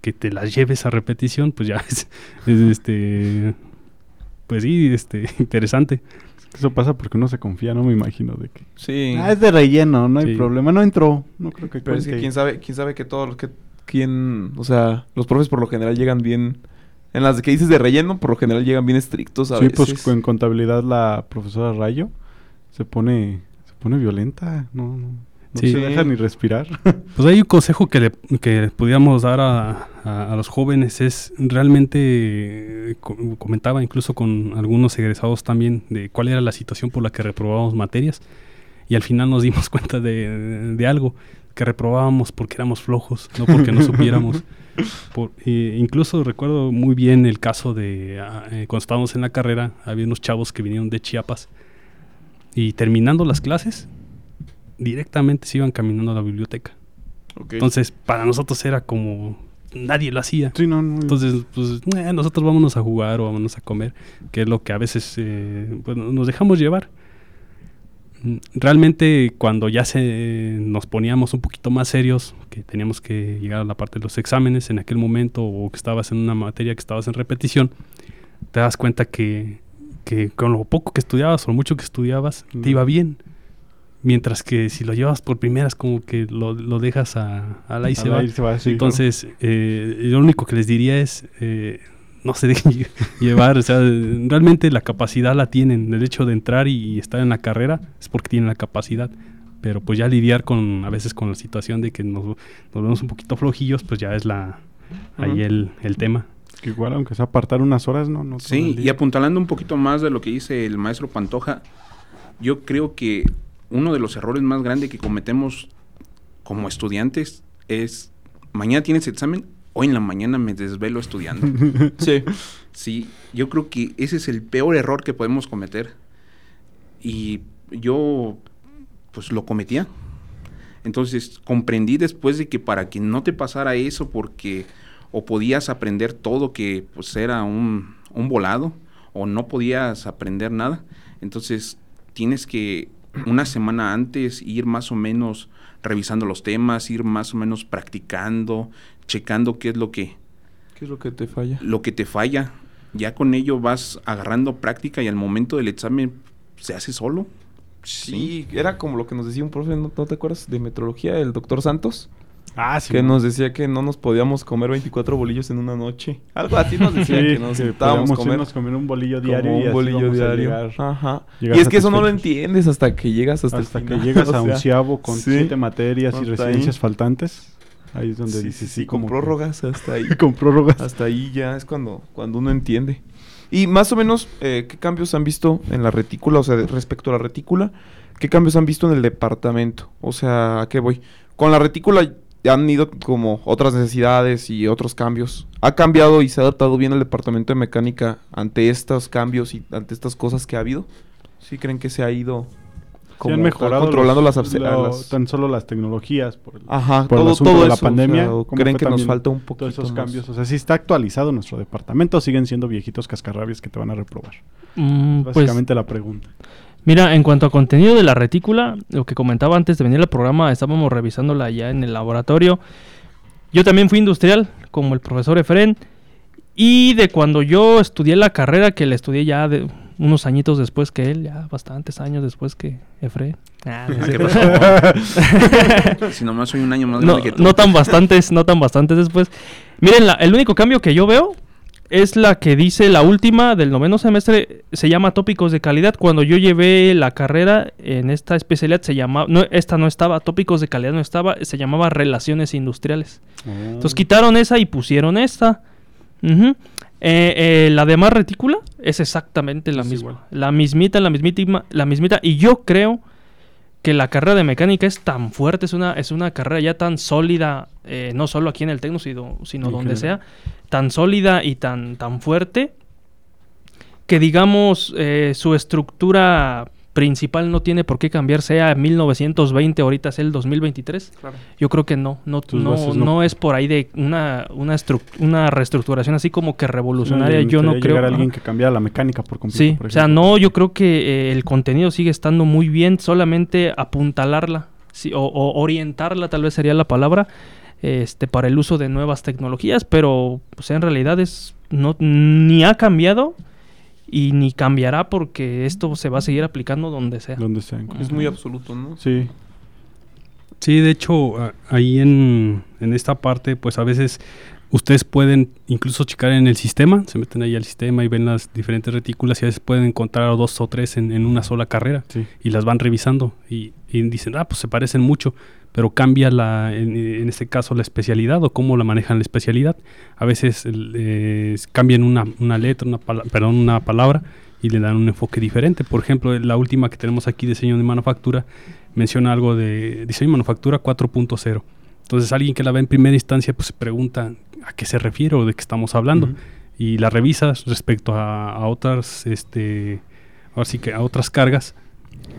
que te las lleves a repetición, pues ya es, es, este, pues sí, este, interesante. Eso pasa porque uno se confía, no me imagino de que... Sí. Ah, es de relleno, no hay Sí. problema. No entró. No creo que Pero es que quién sabe, quién sabe que todos los que quién, o sea, los profes por lo general llegan bien en las que dices de relleno, por lo general llegan bien estrictos a Sí, veces. pues en contabilidad la profesora Rayo se pone se pone violenta, no, no, no Sí. se deja ni respirar. Pues hay un consejo que le que pudiéramos dar a, a- a los jóvenes es realmente, eh, co- comentaba incluso con algunos egresados también, de cuál era la situación por la que reprobábamos materias y al final nos dimos cuenta de, de algo, que reprobábamos porque éramos flojos, no porque no supiéramos. Por- eh, incluso recuerdo muy bien el caso de ah, eh, cuando estábamos en la carrera, había unos chavos que vinieron de Chiapas y terminando las clases, directamente se iban caminando a la biblioteca. Entonces, para nosotros era como nadie lo hacía. Sí, no, no. Entonces, pues eh, nosotros vámonos a jugar o vámonos a comer, que es lo que a veces eh, pues, nos dejamos llevar. Mm, Realmente cuando ya se nos poníamos un poquito más serios, que teníamos que llegar a la parte de los exámenes en aquel momento o que estabas en una materia que estabas en repetición, te das cuenta que, que con lo poco que estudiabas o lo mucho que estudiabas, Mm. te iba bien. Mientras que si lo llevas por primeras, como que lo, lo dejas a, a la y se Al va. se va, sí, Entonces, eh, lo único que les diría es, eh, no se dejen lle- llevar, o sea, realmente la capacidad la tienen, el hecho de entrar y estar en la carrera es porque tienen la capacidad, pero pues ya lidiar con, a veces con la situación de que nos, nos vemos un poquito flojillos, pues ya es la, ahí Ujú. el, el tema. Que igual, aunque sea apartar unas horas, no, no. Sí, y apuntalando un poquito más de lo que dice el maestro Pantoja, yo creo que uno de los errores más grandes que cometemos como estudiantes es, mañana tienes examen, hoy en la mañana me desvelo estudiando. Sí. Sí, yo creo que ese es el peor error que podemos cometer. Y yo, pues lo cometía. Entonces comprendí después de que para que no te pasara eso, porque o podías aprender todo que pues era un, un volado, o no podías aprender nada. Entonces tienes que una semana antes ir más o menos revisando los temas, ir más o menos practicando, checando qué es lo que, ¿Qué es lo que te falla? lo que te falla. Ya con ello vas agarrando práctica y al momento del examen se hace solo. Sí, era como lo que nos decía un profe, ¿no, no te acuerdas? De metrología, el doctor Santos. Ah, sí. que nos decía que no nos podíamos comer 24 bolillos en una noche. Algo así nos decía Sí, que nos que podíamos comer. irnos comer un bolillo diario y un así bolillo diario. llegar Ajá. llegar Y es que eso no lo entiendes hasta que llegas hasta, hasta, el que final. llegas O a onceavo con sí. siete materias y residencias ahí. faltantes. Ahí es donde Sí, dices, sí, sí, con que- prórrogas hasta ahí. con prórrogas. Hasta ahí ya es cuando, cuando uno entiende. Y más o menos, eh, ¿qué cambios han visto en la retícula? O sea, respecto a la retícula, ¿qué cambios han visto en el departamento? O sea, ¿a qué voy? Con la retícula han ido como otras necesidades y otros cambios. ¿Ha cambiado y se ha adaptado bien el departamento de mecánica ante estos cambios y ante estas cosas que ha habido? ¿Sí creen que se ha ido Sí como han mejorado controlando los- las, lo- las- tan solo las tecnologías por el, Ajá, por el todo, asunto todo de la o pandemia. sea, ¿o cómo ¿Creen que nos falta un poquito todos esos más? cambios? O sea, sí está actualizado nuestro departamento, siguen siendo viejitos cascarrabias que te van a reprobar. Mm, pues, Básicamente la pregunta. Mira, en cuanto a contenido de la retícula, lo que comentaba antes de venir al programa, estábamos revisándola ya en el laboratorio. Yo también fui industrial, como el profesor Efren. Y de cuando yo estudié la carrera, que la estudié ya de unos añitos después que él, ya bastantes años después que Efren. Ah, no ¿Qué pasó? si nomás soy un año más no, grande que tú. no tan bastantes, no tan bastantes después. Miren, la- el único cambio que yo veo es la que dice la última del noveno semestre, se llama tópicos de calidad. Cuando yo llevé la carrera en esta especialidad, se llamaba, no, esta no estaba, tópicos de calidad no estaba, se llamaba relaciones industriales. Entonces quitaron esa y pusieron esta. Eh, eh, la demás retícula es exactamente la Es misma. igual. La mismita, la mismita, la mismita. Y yo creo que la carrera de mecánica es tan fuerte, es una, es una carrera ya tan sólida, eh, no solo aquí en el Tecno, sino, donde sea, tan sólida y tan, tan fuerte, que digamos eh, su estructura principal no tiene por qué cambiar, sea 1920, ahorita es el 2023. Yo creo que no, no, no, bases no. no. es por ahí de una, una, una reestructuración así como que revolucionaria, yo no creo. llegar ajá. alguien que cambiara la mecánica por completo. Sí, por o sea, no, yo creo que eh, el contenido sigue estando muy bien, solamente apuntalarla sí, o, o orientarla tal vez sería la palabra, este, para el uso de nuevas tecnologías, pero pues en realidad es, no, ni ha cambiado y ni cambiará porque esto se va a seguir aplicando donde sea. Donde sea. Es muy absoluto, ¿no? Sí. Sí, de hecho, ahí en, en esta parte, pues a veces ustedes pueden incluso checar en el sistema, se meten ahí al sistema y ven las diferentes retículas y a veces pueden encontrar dos o tres en, en una sola carrera Sí. y las van revisando y, y dicen, ah, pues se parecen mucho, pero cambia la, en, en este caso la especialidad o cómo la manejan la especialidad. A veces eh, cambian una, una letra, una perdón, una palabra y le dan un enfoque diferente. Por ejemplo, la última que tenemos aquí, diseño de manufactura, menciona algo de diseño de manufactura 4.0. Entonces alguien que la ve en primera instancia pues se pregunta a qué se refiere o de qué estamos hablando Ujú. y la revisas respecto a, a otras este ahora sí que a otras cargas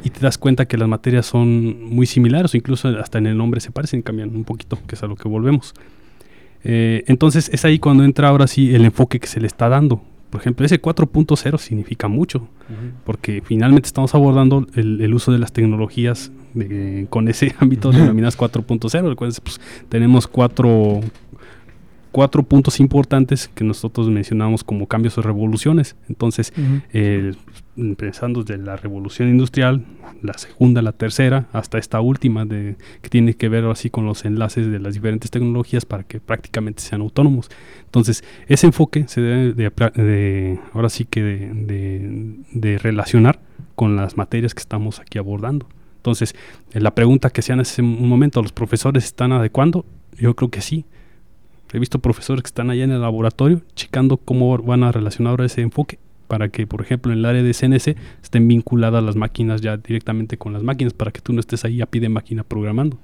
y te das cuenta que las materias son muy similares o incluso hasta en el nombre se parecen, cambian un poquito, que es a lo que volvemos. Eh, entonces es ahí cuando entra ahora sí el enfoque que se le está dando. Por ejemplo, ese 4.0 significa mucho, porque finalmente estamos abordando el, el uso de las tecnologías de- con ese ámbito denominadas 4.0. Recuerden, pues, tenemos cuatro, cuatro puntos importantes que nosotros mencionamos como cambios o revoluciones. Entonces, eh, empezando desde la revolución industrial, la segunda, la tercera, hasta esta última, de, que tiene que ver así con los enlaces de las diferentes tecnologías para que prácticamente sean autónomos. Entonces, ese enfoque se debe de, de- ahora sí que de, relacionar con las materias que estamos aquí abordando. Entonces, eh, la pregunta que hacían hace un momento, ¿los profesores están adecuando? Yo creo que sí. He visto profesores que están allá en el laboratorio checando cómo van a relacionar ahora ese enfoque para que, por ejemplo, en el área de CNC estén vinculadas las máquinas ya directamente con las máquinas para que tú no estés ahí a pie de máquina programando.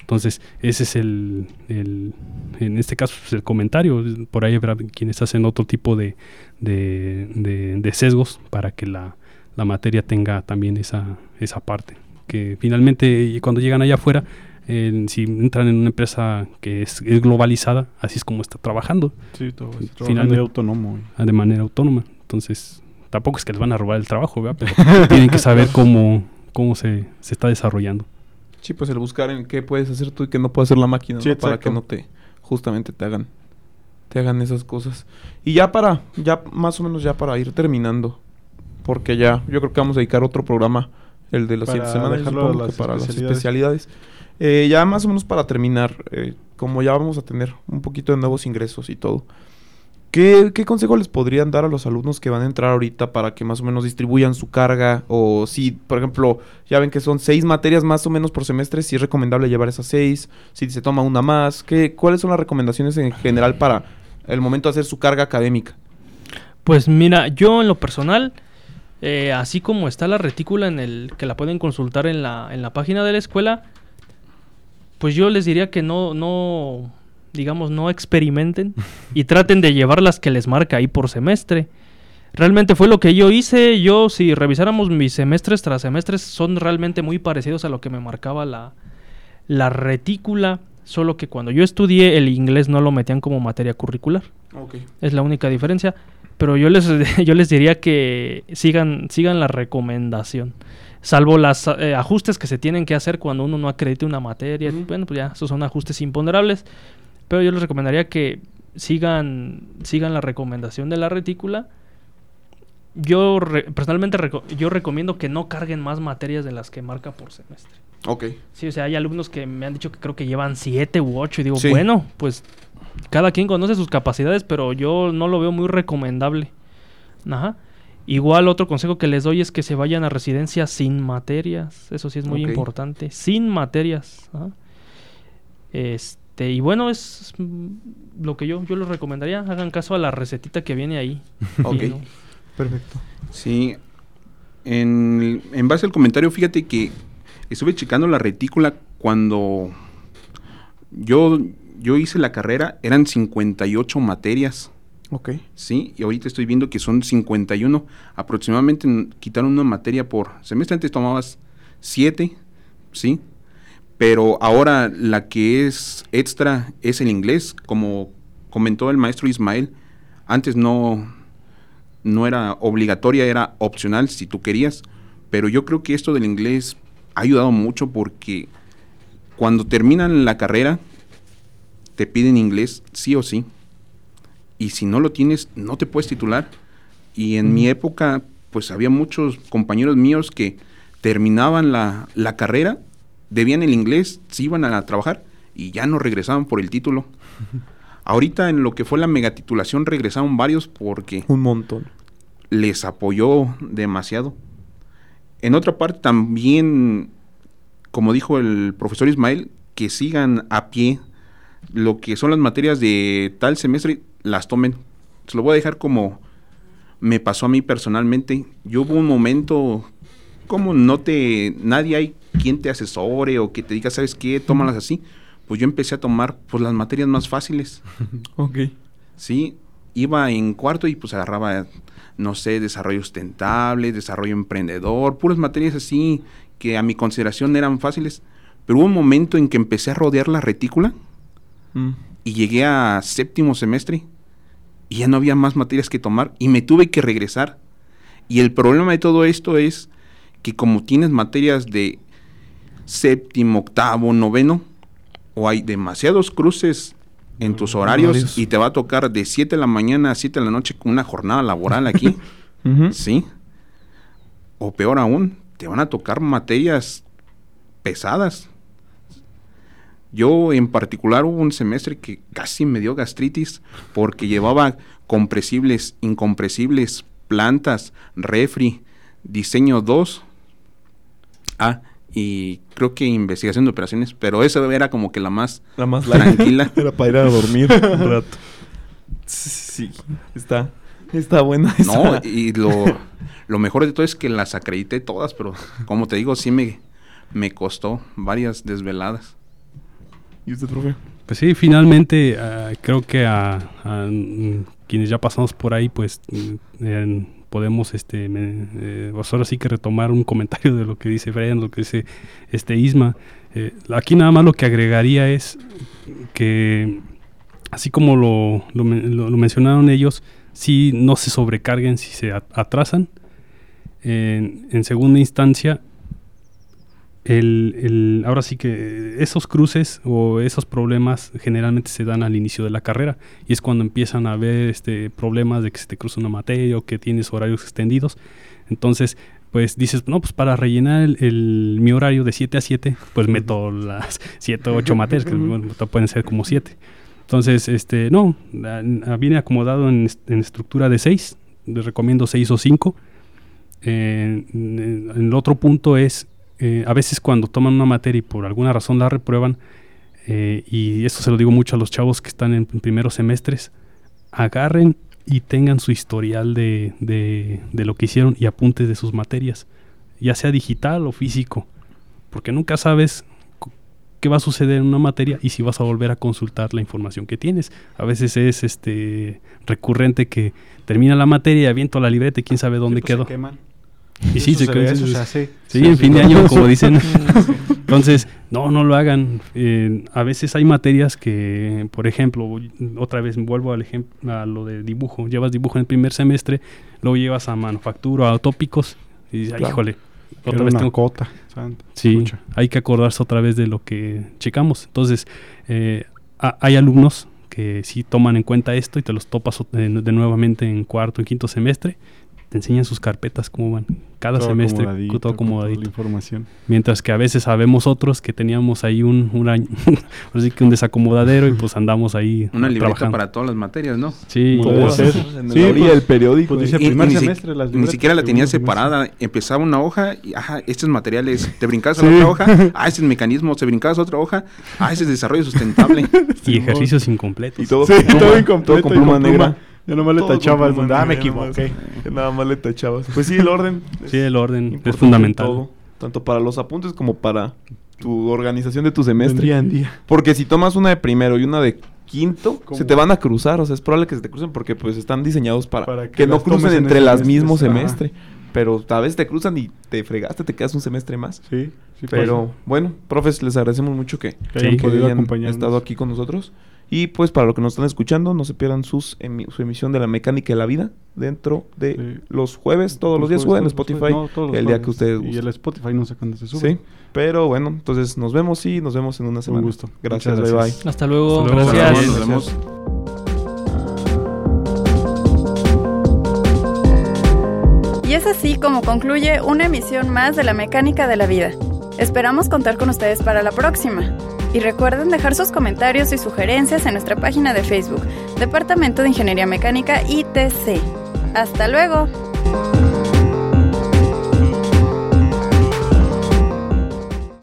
Entonces, ese es el, el- en este caso, pues, el comentario. Por ahí habrá quienes hacen otro tipo de, de, de- de sesgos para que la, la materia tenga también esa, esa parte. Que finalmente, cuando llegan allá afuera, eh, si entran en una empresa que es, es globalizada, así es como está trabajando, Sí, todo Finalmente- finalmente autónomo. ah, de manera autónoma. Entonces, tampoco es que les van a robar el trabajo, ¿verdad? Pero tienen que saber cómo, cómo se, se está desarrollando. Sí, pues el buscar en qué puedes hacer tú y qué no puede hacer la máquina, Sí, ¿no? Para que no te, justamente te hagan, te hagan esas cosas. Y ya para, ya más o menos ya para ir terminando, porque ya, yo creo que vamos a dedicar otro programa, el de la Para siguiente semana, yo dejarlo a supongo que las para las especialidades. Eh, ya más o menos para terminar, eh, como ya vamos a tener un poquito de nuevos ingresos y todo, ¿qué, qué consejo les podrían dar a los alumnos que van a entrar ahorita para que más o menos distribuyan su carga? O si, por ejemplo, ya ven que son seis materias más o menos por semestre, si es recomendable llevar esas seis, si se toma una más, ¿qué, ¿cuáles son las recomendaciones en general para el momento de hacer su carga académica? Pues mira, yo en lo personal, eh, así como está la retícula en el que la pueden consultar en la, en la página de la escuela, pues yo les diría que no, no, digamos, no experimenten y traten de llevar las que les marca ahí por semestre. Realmente fue lo que yo hice. Yo, si revisáramos mis semestres tras semestres, son realmente muy parecidos a lo que me marcaba la, la retícula. Solo que cuando yo estudié el inglés no lo metían como materia curricular. Es la única diferencia. Pero yo les, yo les diría que sigan, sigan la recomendación. Salvo los ajustes que se tienen que hacer cuando uno no acredite una materia. Ujú. Bueno, pues ya, esos son ajustes imponderables. Pero yo les recomendaría que sigan, sigan la recomendación de la retícula. Yo re- personalmente reco- yo recomiendo que no carguen más materias de las que marca por semestre. Ok. Sí, o sea, hay alumnos que me han dicho que creo que llevan siete u ocho y digo, Sí. bueno, pues cada quien conoce sus capacidades, pero yo no lo veo muy recomendable. Ajá. Igual otro consejo que les doy es que se vayan a residencia sin materias. Eso sí es muy importante. Sin materias. ajá. Este, y bueno, es mm, lo que yo, yo les recomendaría. Hagan caso a la recetita que viene ahí. Ok. Y no- Perfecto. Sí. En, en base al comentario, fíjate que estuve checando la retícula cuando yo, yo hice la carrera, eran 58 materias. Ok. Sí, y ahorita estoy viendo que son 51. Aproximadamente quitaron una materia por semestre. Antes tomabas 7, ¿sí? Pero ahora la que es extra es el inglés, como comentó el maestro Ismael. Antes no, no era obligatoria, era opcional si tú querías. Pero yo creo que esto del inglés ha ayudado mucho porque cuando terminan la carrera te piden inglés sí o sí y si no lo tienes, no te puedes titular. Y en mi época, pues había muchos compañeros míos que terminaban la, la carrera, debían el inglés, se iban a trabajar y ya no regresaban por el título. Ahorita en lo que fue la megatitulación regresaron varios porque Un montón. les apoyó demasiado. En otra parte también, como dijo el profesor Ismael, que sigan a pie lo que son las materias de tal semestre, las tomen. Se lo voy a dejar como me pasó a mí personalmente. Yo hubo un momento, como no te, nadie hay quien te asesore o que te diga, ¿sabes qué? Tómalas así. Pues yo empecé a tomar pues las materias más fáciles. Ok. Sí, iba en cuarto y pues agarraba, no sé, desarrollo sustentable, desarrollo emprendedor, puras materias así que a mi consideración eran fáciles. Pero hubo un momento en que empecé a rodear la retícula Mm. Y llegué a séptimo semestre y ya no había más materias que tomar y me tuve que regresar. Y el problema de todo esto es que como tienes materias de séptimo, octavo, noveno, o hay demasiados cruces en tus horarios y te va a tocar de 7 de la mañana a 7 de la noche con una jornada laboral aquí. ¿sí? O peor aún, te van a tocar materias pesadas. Yo en particular hubo un semestre que casi me dio gastritis porque llevaba compresibles, incompresibles, plantas, refri, diseño 2. Ah, y creo que investigación de operaciones, pero esa era como que la más La más tranquila. Era para ir a dormir un rato. Sí, está, está buena No, y lo, lo mejor de todo es que las acredité todas, pero como te digo, sí me, me costó varias desveladas. ¿Y usted, profe? Pues sí, finalmente ah, creo que a, mm, quienes ya pasamos por ahí, pues mm, podemos, este, me- eh, pues ahora sí que retomar un comentario de lo que dice Brian, lo que dice este Isma. Eh, aquí nada más lo que agregaría es que, así como lo, lo men- lo- lo mencionaron ellos, si no se sobrecarguen si se atrasan. En segunda instancia, el, el- ahora sí que esos cruces o esos problemas generalmente se dan al inicio de la carrera y es cuando empiezan a haber este, problemas de que se te cruza una materia o que tienes horarios extendidos. Entonces, pues dices, no, pues para rellenar el, el- mi horario de 7 a 7, pues meto las 7 o 8 materias, que bueno, pueden ser como 7. Entonces, este, no, viene acomodado en, en estructura de 6, les recomiendo 6 o 5. Eh, en- el otro punto es, eh, a veces cuando toman una materia y por alguna razón la reprueban, eh, y esto se lo digo mucho a los chavos que están en primeros semestres, agarren y tengan su historial de, de- de lo que hicieron y apuntes de sus materias, ya sea digital o físico, porque nunca sabes qué va a suceder en una materia y si vas a volver a consultar la información que tienes. A veces es este recurrente que termina la materia, aviento la libreta y quién sabe dónde Sí, pues, quedó. Se queman. Y sí, se se hace. Sí, Sí, en fin de año, como dicen. Entonces, no, no lo hagan. Eh, a veces hay materias que, por ejemplo, otra vez vuelvo al ejemplo a lo de dibujo. Llevas dibujo en el primer semestre, luego llevas a manufactura, a tópicos, y dices, "Ay, Claro. híjole, Era otra vez una tengo cota. santa, Sí, hay que acordarse otra vez de lo que checamos. Entonces, eh, ha- hay alumnos que sí toman en cuenta esto y te los topas de, de nuevamente en cuarto, en quinto semestre. Te enseñan sus carpetas cómo van. Cada Todo semestre, acomodadito, todo toda acomodadito. la información. Mientras que a veces sabemos otros que teníamos ahí un, un año, así que un desacomodadero y pues andamos ahí Una libreta trabajando. para todas las materias, ¿no? Sí, Puede ser. Sí, pues, del periódico. pues ahí. dice- Y- primer y ni si- semestre las Ni libretas, siquiera la tenía separada. Empezaba una hoja y, ajá, estos materiales. Te brincabas a Sí. otra hoja. Ah, ese es mecanismo. Te brincabas a otra hoja. Ah, ese es desarrollo sustentable. y ejercicios incompletos. Y todo, Sí, con pluma, todo incompleto todo con y pluma con negra. Ya nomás le tachabas donde, ah, me negra, nada más. equivoqué. Nada más le tachabas. Pues sí, el orden. Sí, el orden es en fundamental. todo, tanto para los apuntes como para tu organización de tu semestre. Día en día. Porque si tomas una de primero y una de quinto, ¿Cómo? se te van a cruzar. O sea, es probable que se te crucen porque pues están diseñados para, Para que, que no crucen en entre las semestre. mismo Ajá. semestre. Pero a veces te cruzan y te fregaste, te quedas un semestre más. Sí, sí Pero pasa. bueno, profes, les agradecemos mucho que, hayan podido acompañarnos. estado aquí con nosotros. Y pues para los que nos están escuchando, no se pierdan sus emi- su emisión de la mecánica de la vida dentro de Sí. los jueves, todos los días jueves, suben en Spotify, jueves. No, todos los el día que ustedes Y el Spotify no sé cuándo se sube. Sí, pero bueno, entonces nos vemos y nos vemos en una semana. gusto. Gracias, bye gracias. bye. Hasta luego. Hasta luego. Gracias. Nos vemos. Y es así como concluye una emisión más de la mecánica de la vida. Esperamos contar con ustedes para la próxima. Y recuerden dejar sus comentarios y sugerencias en nuestra página de Facebook, Departamento de Ingeniería Mecánica ITC. ¡Hasta luego!